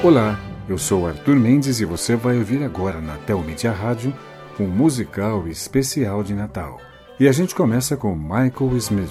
Olá, eu sou Arthur Mendes e você vai ouvir agora na Telmídia Rádio um musical especial de Natal. E a gente começa com Michael Smith.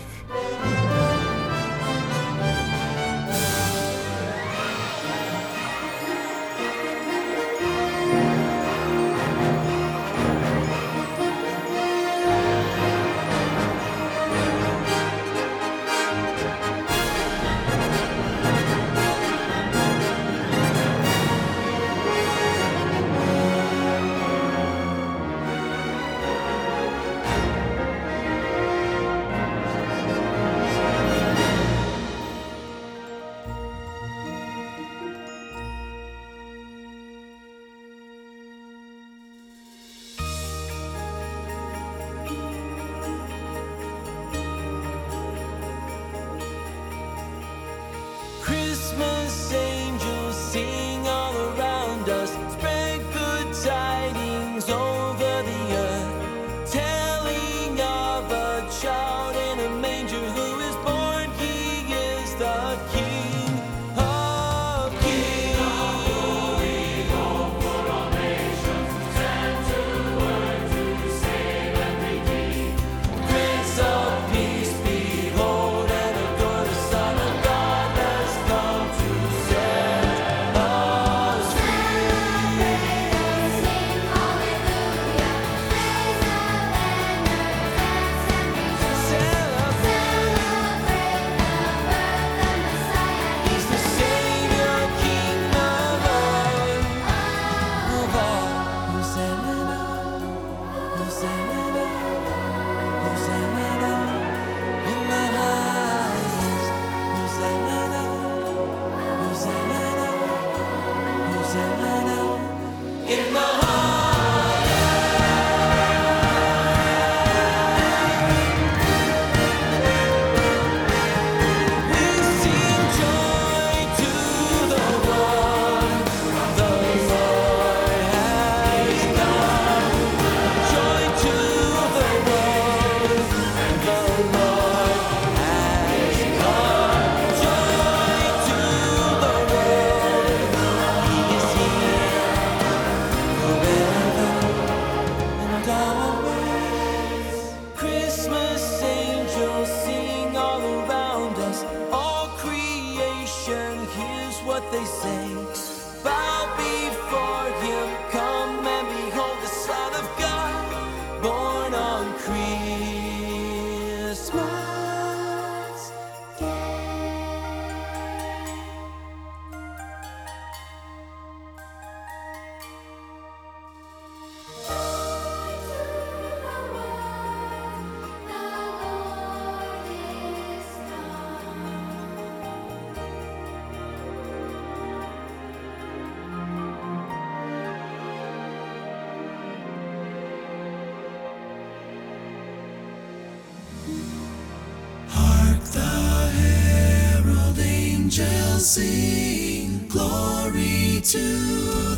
Angels sing, glory to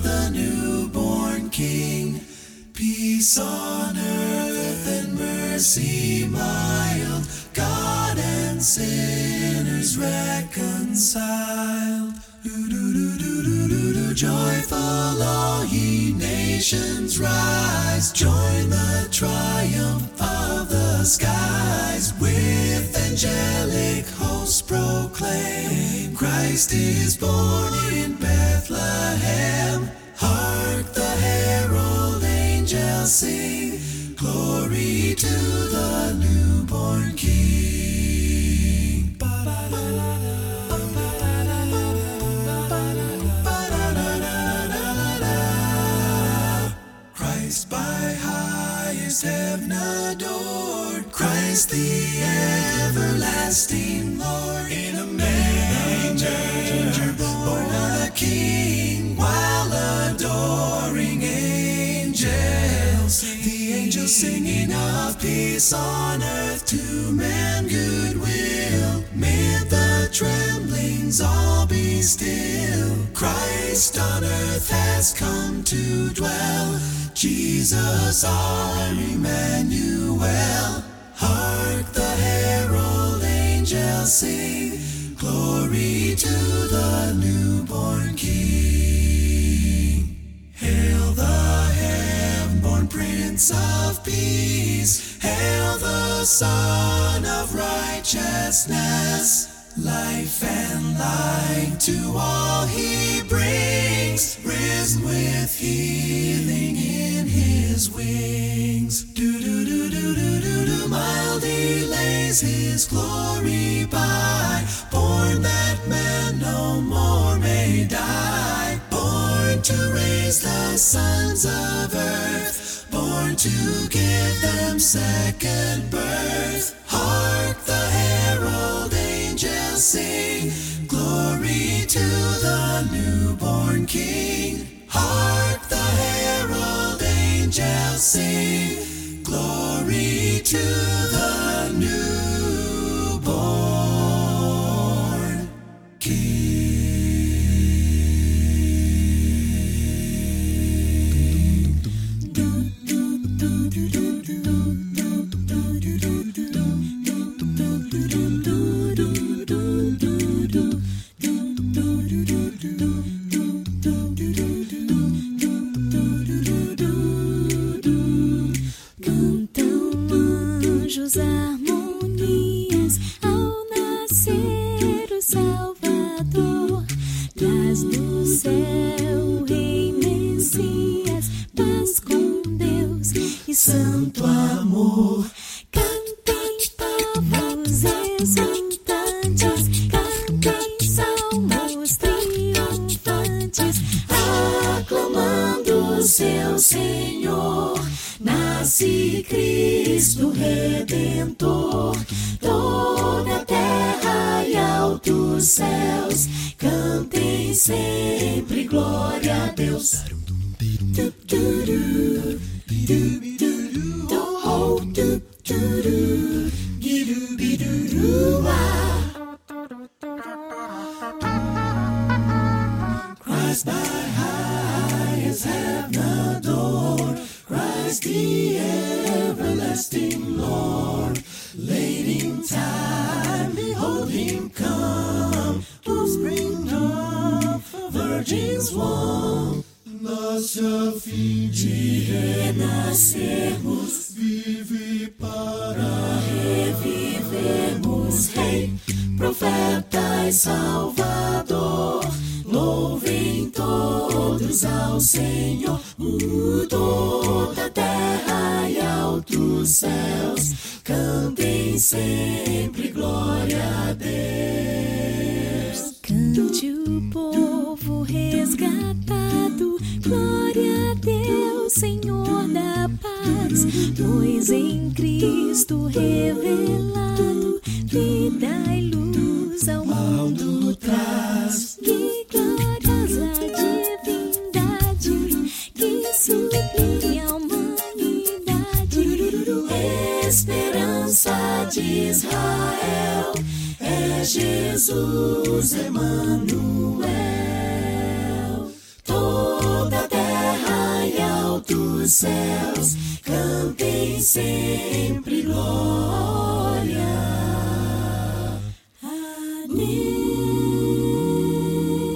the newborn King. Peace on earth and mercy mild, God and sinners reconciled. Do-do-do-do-do-do-do. Joyful all ye nations rise, join the triumph of the skies with angelic hosts proclaim Christ is born in Bethlehem. Hark the herald angels sing, glory to the newborn King. Christ by highest heaven Christ the everlasting Lord, in a manger born a King, while adoring angels, the angels singing of peace on earth to man goodwill, mid the tremblings all be still. Christ on earth has come to dwell. Jesus our Emmanuel. Hark the herald angels sing, glory to the newborn King. Hail the heaven-born Prince of Peace, hail the Son of Righteousness. Life and light to all he brings, risen with healing in his wings. Do do do do do do do, mildly lays his glory by, born that man no more may die, born to raise the sons of earth, born to give them second birth. Hark the herald angels sing, glory to the newborn King. Hark the herald angels sing, glory to the amor. Cantem povos exultantes, cantem salmos triunfantes, aclamando o seu Senhor. Nasce Cristo Redentor, toda a terra e altos céus, cantem sempre glória a Deus. Du, du, du,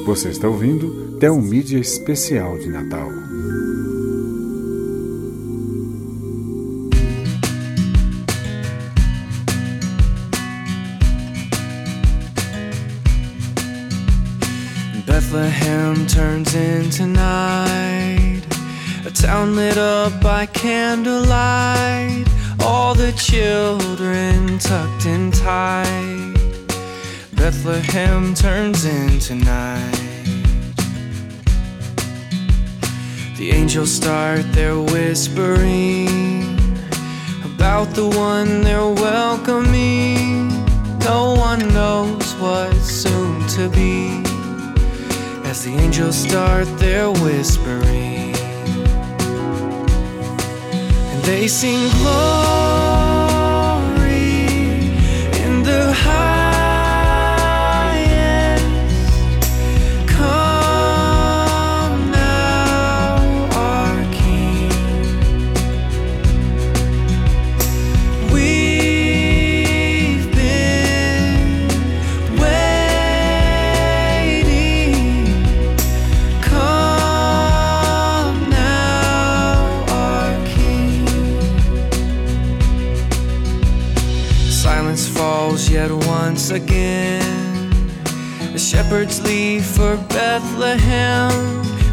Você está ouvindo Tel Mídia Especial de Natal. Bethlehem turns into night, a town lit up by candlelight, all the children tucked in tight. Bethlehem turns into night. The angels start their whispering about the one they're welcoming. No one knows what's soon to be as the angels start their whispering. And they sing glory Shepherds leave for Bethlehem.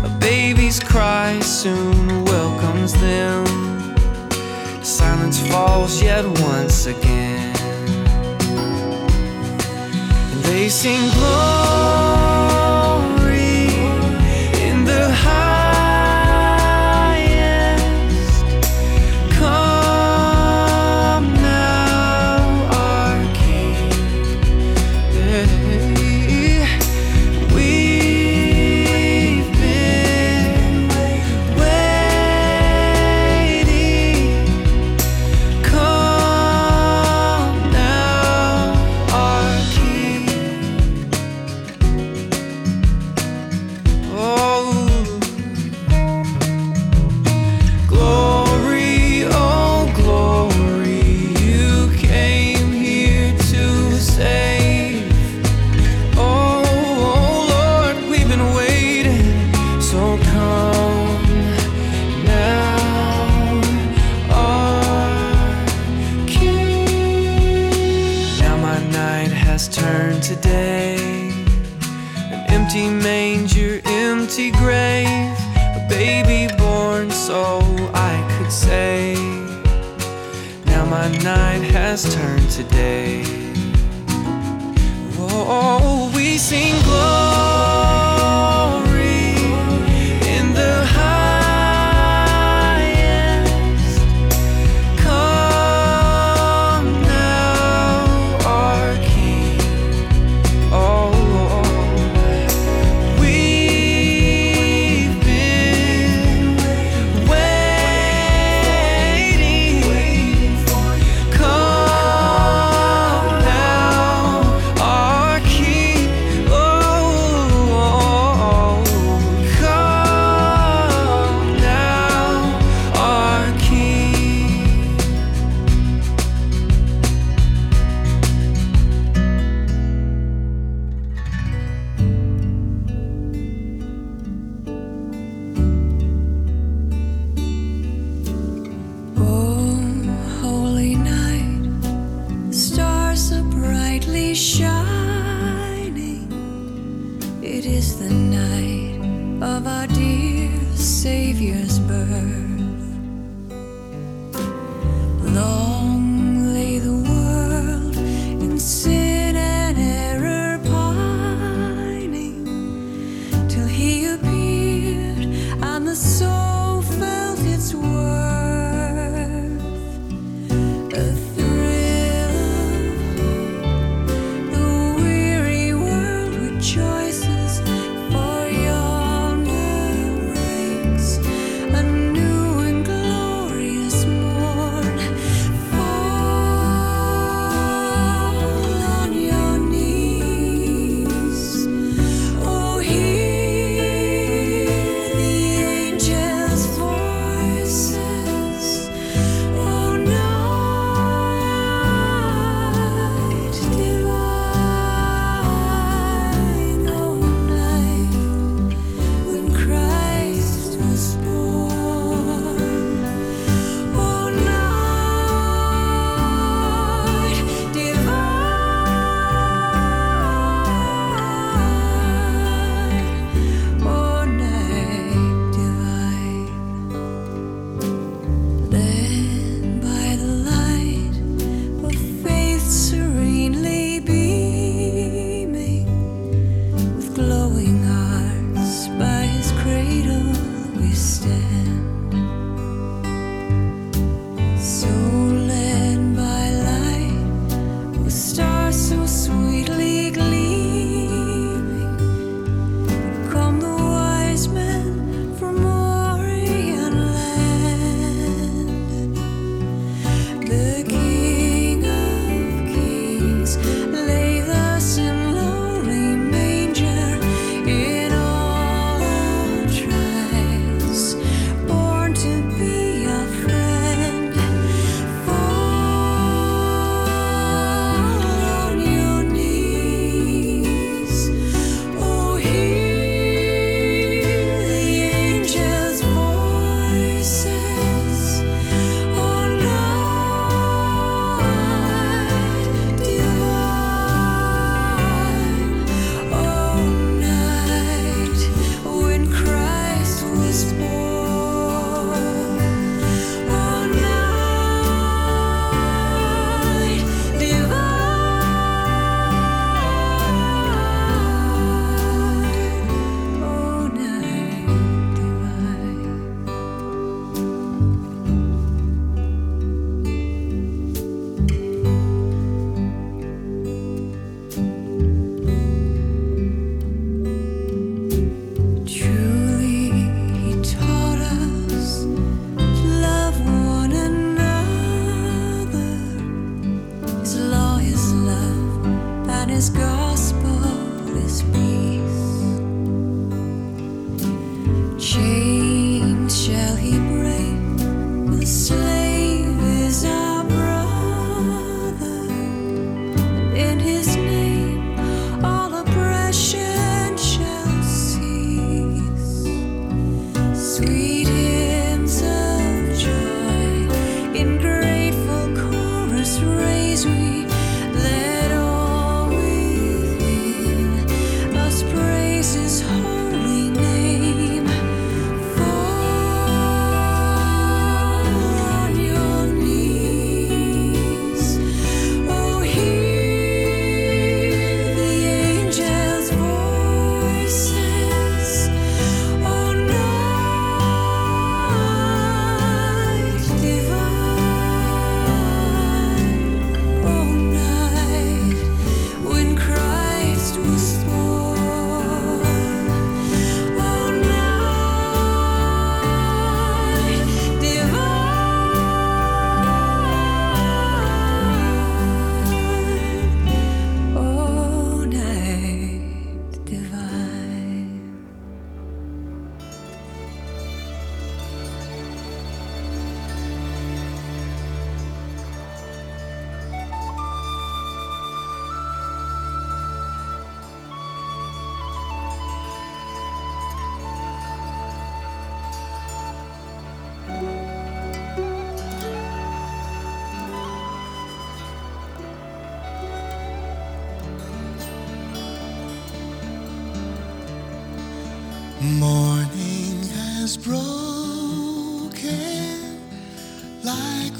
A baby's cry soon welcomes them. Silence falls yet once again. And they sing glory.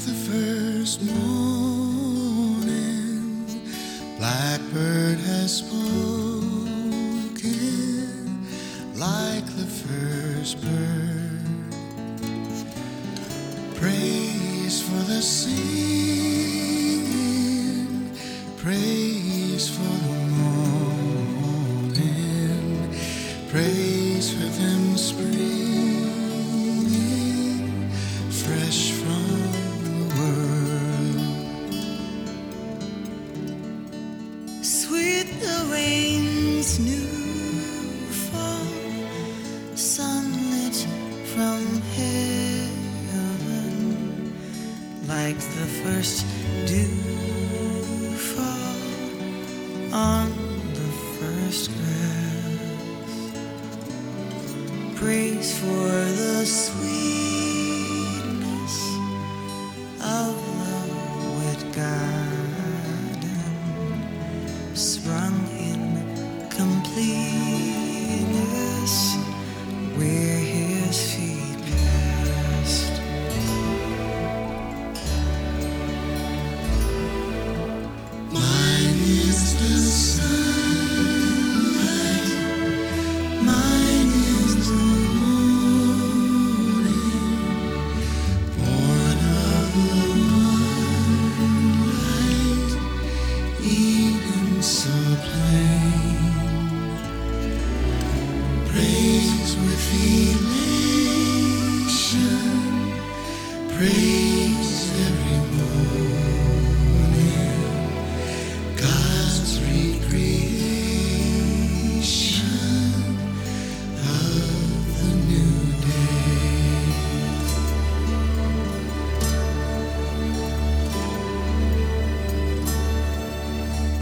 the first moon.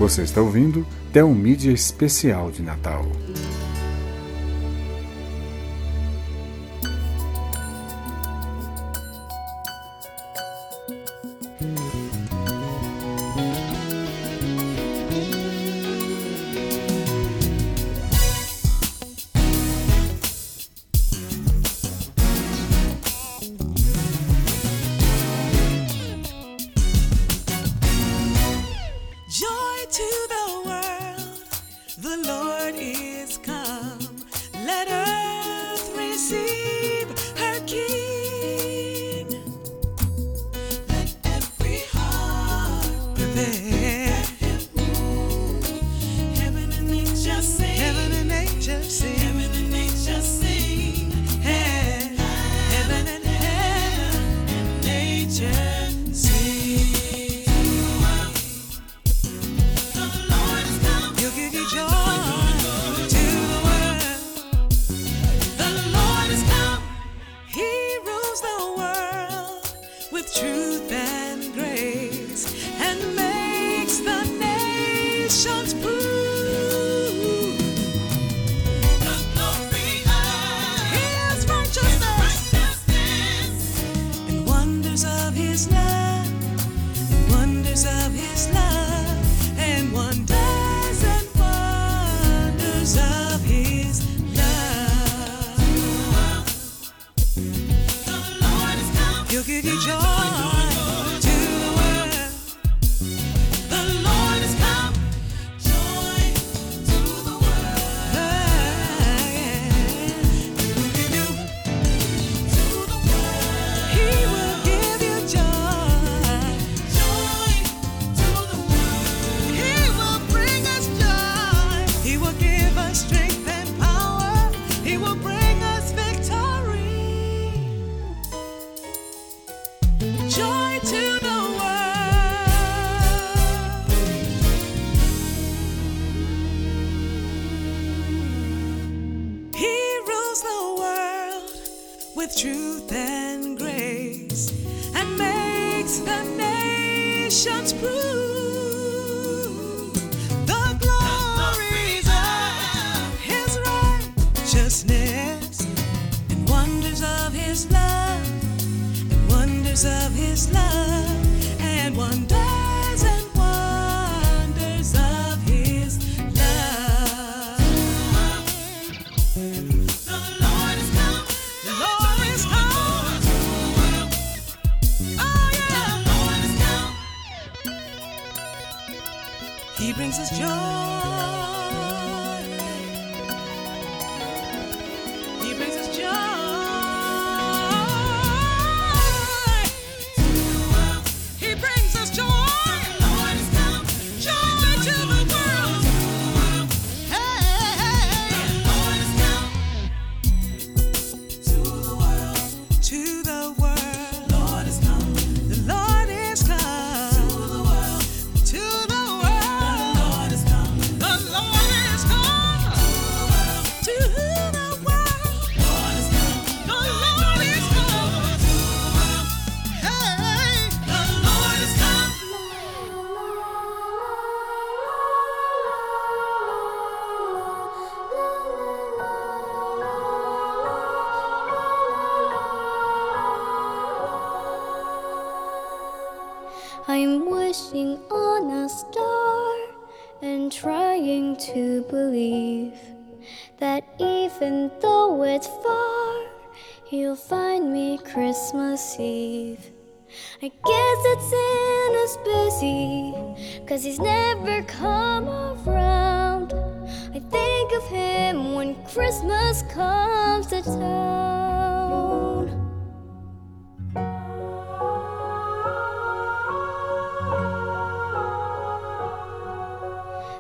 Você está ouvindo Telmídia Especial de Natal.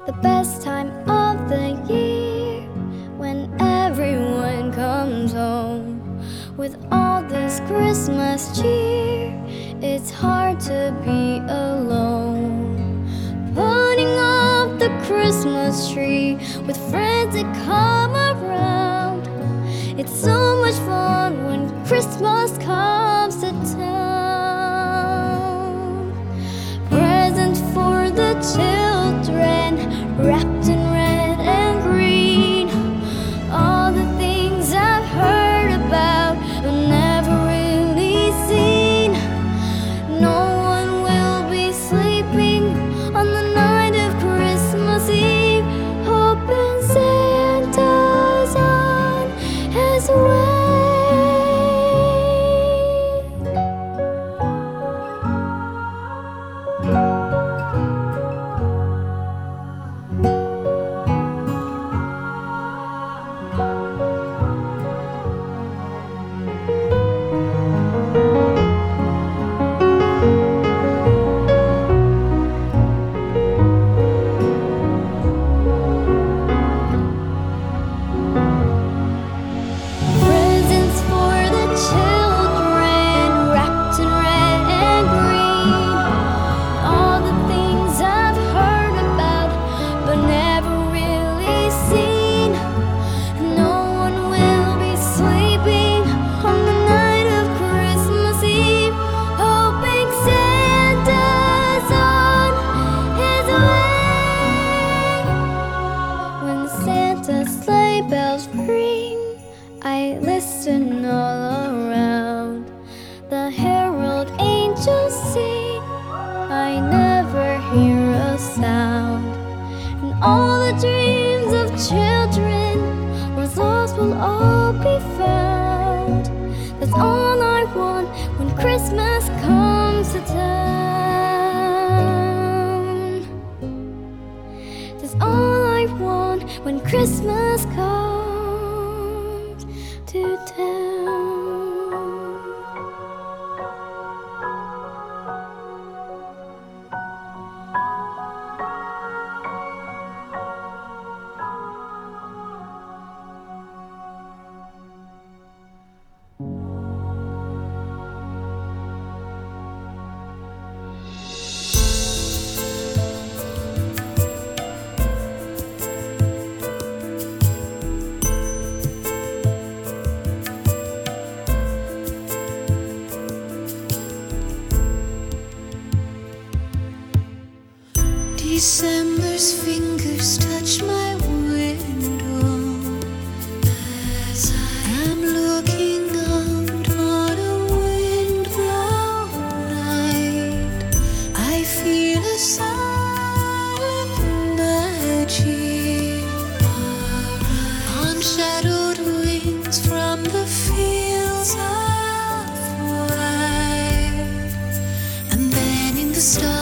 the best time of the year when everyone comes home with all this Christmas cheer. It's hard to be alone. Putting up the Christmas tree with friends that come around. It's so much fun when Christmas comes. the stars.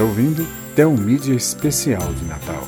Está ouvindo Tel Mídia Especial de Natal.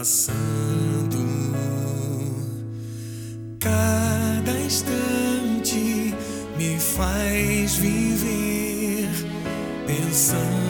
Passando, cada instante me faz viver pensando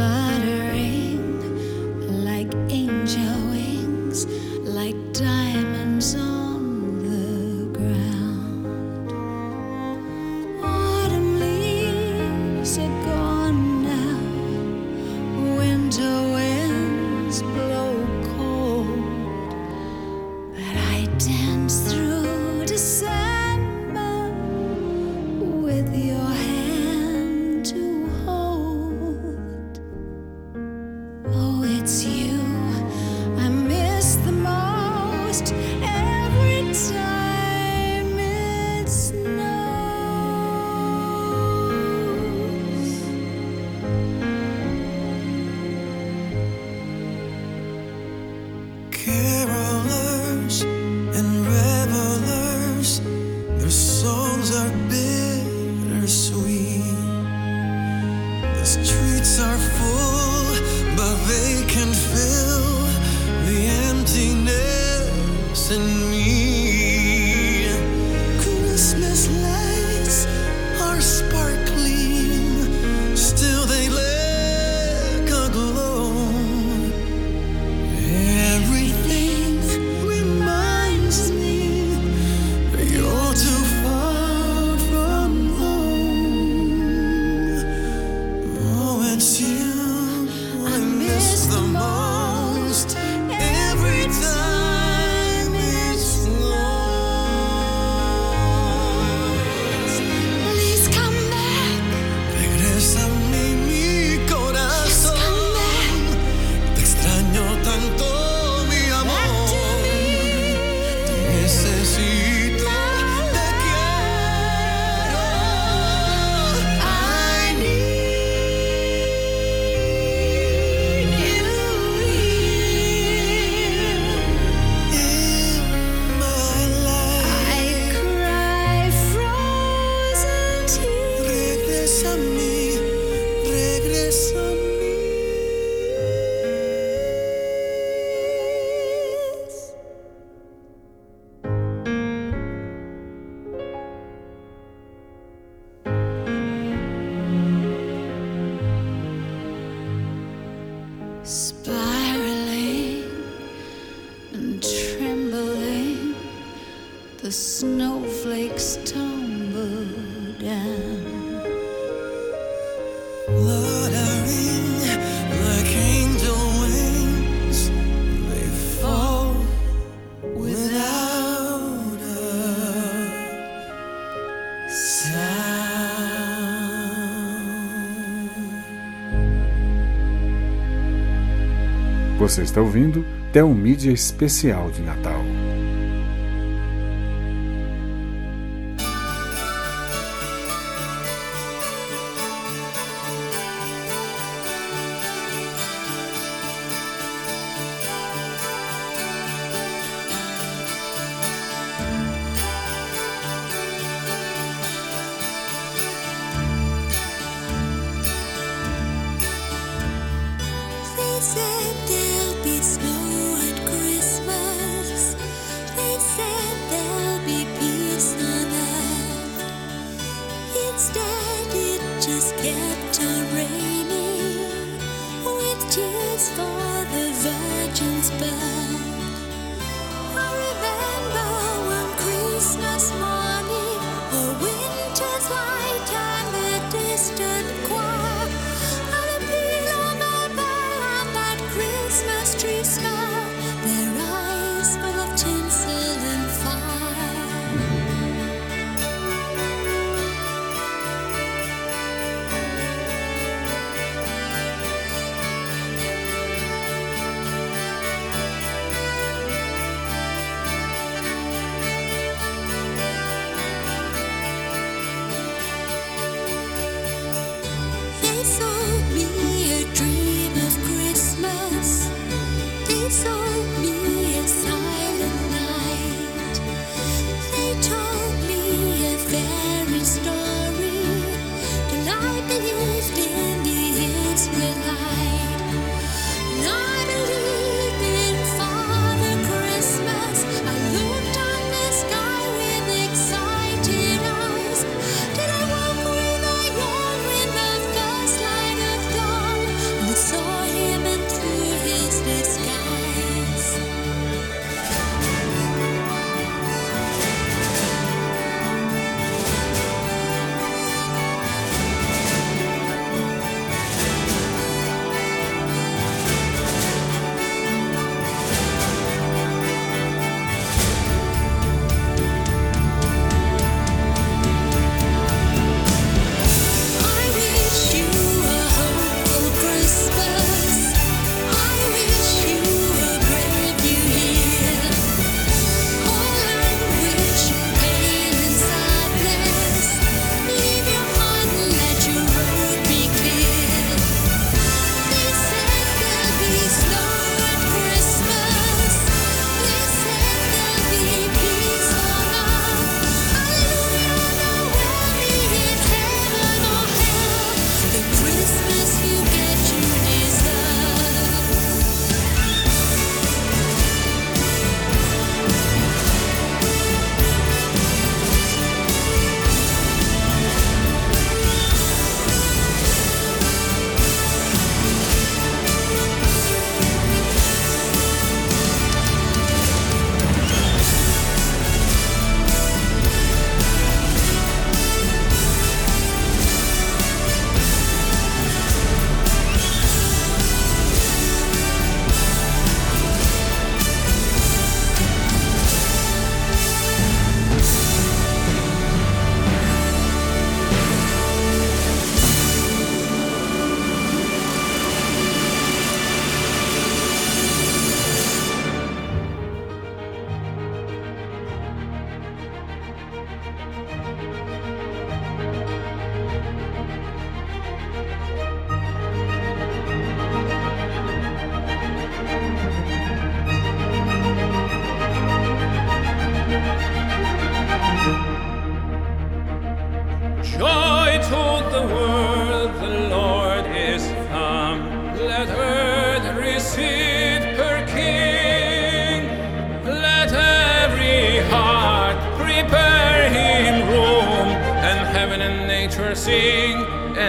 fluttering Você está ouvindo Tel Mídia Especial de Natal.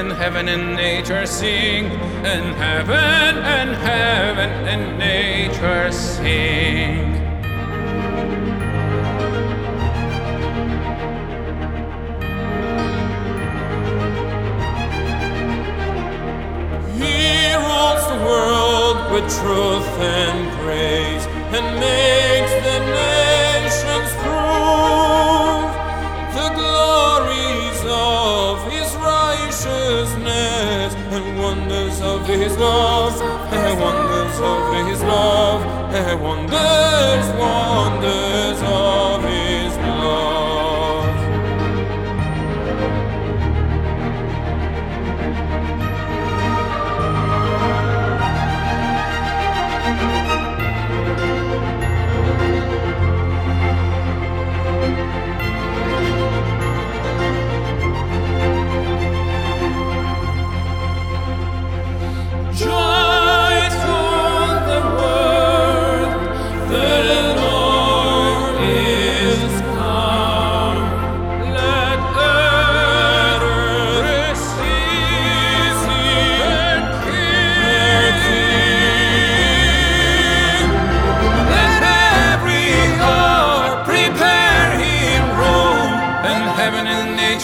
and heaven and nature sing, and heaven and heaven and nature sing. He rules the world with truth and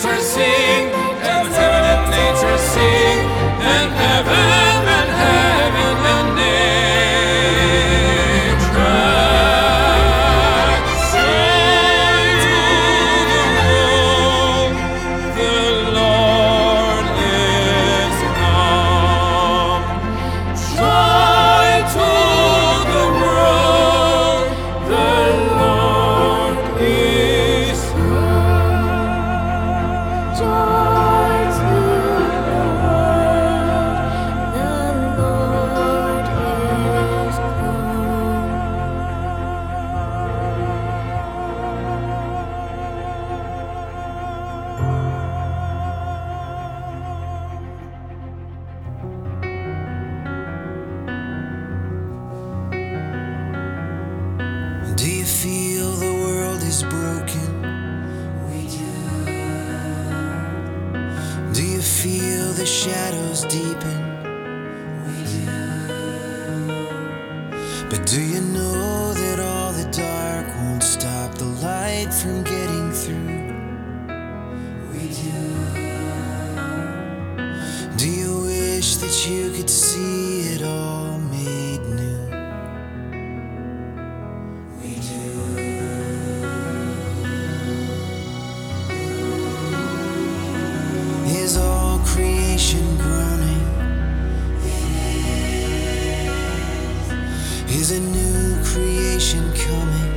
and nature Is a new creation coming?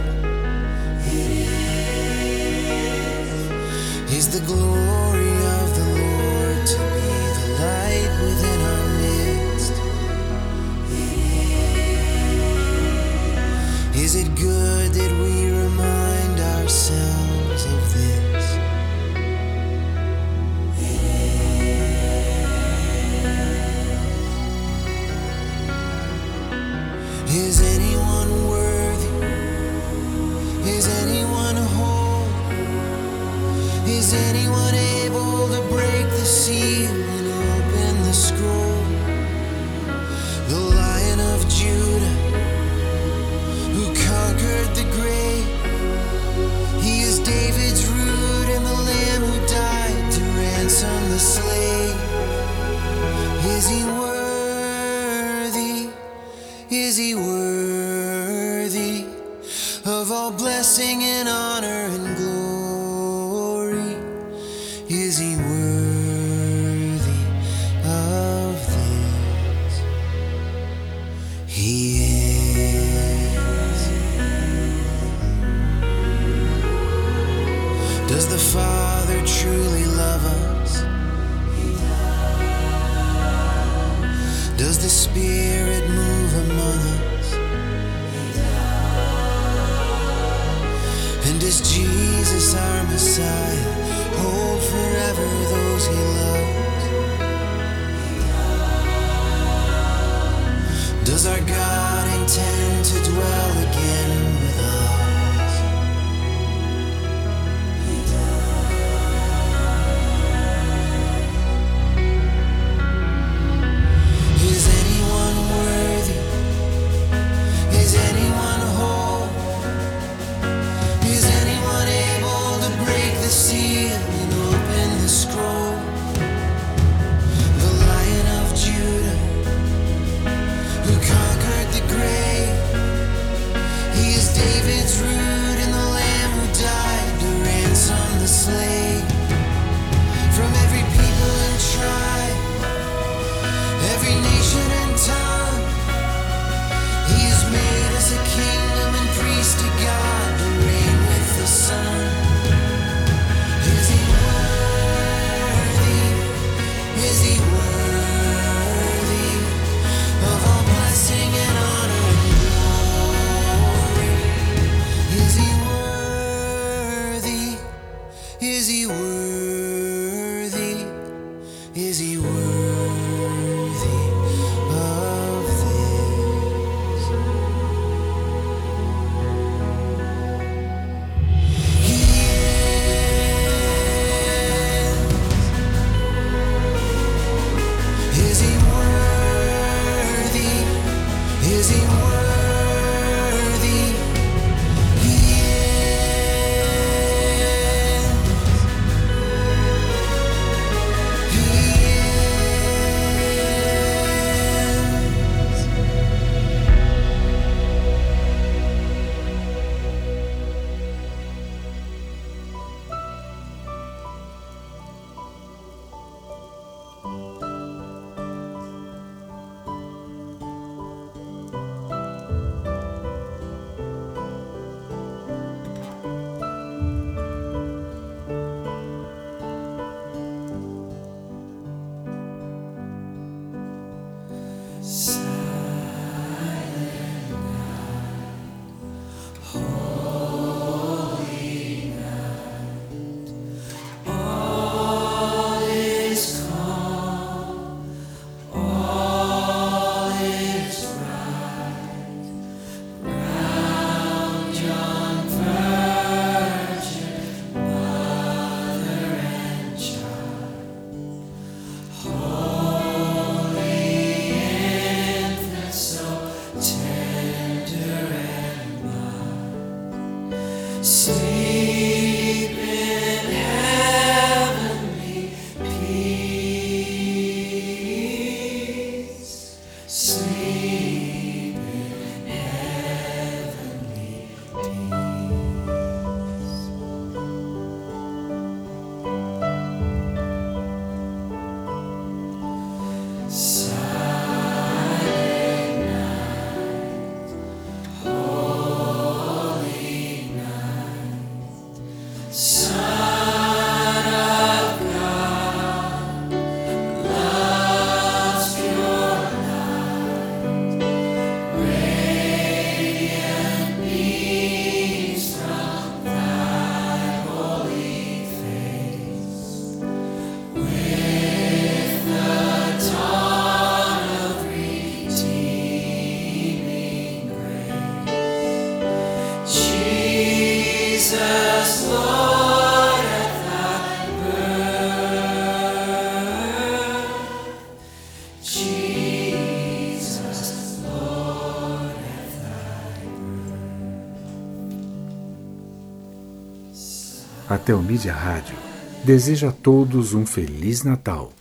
Telmídia Rádio deseja a todos um Feliz Natal,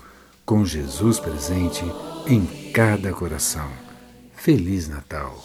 com Jesus presente em cada coração. Feliz Natal!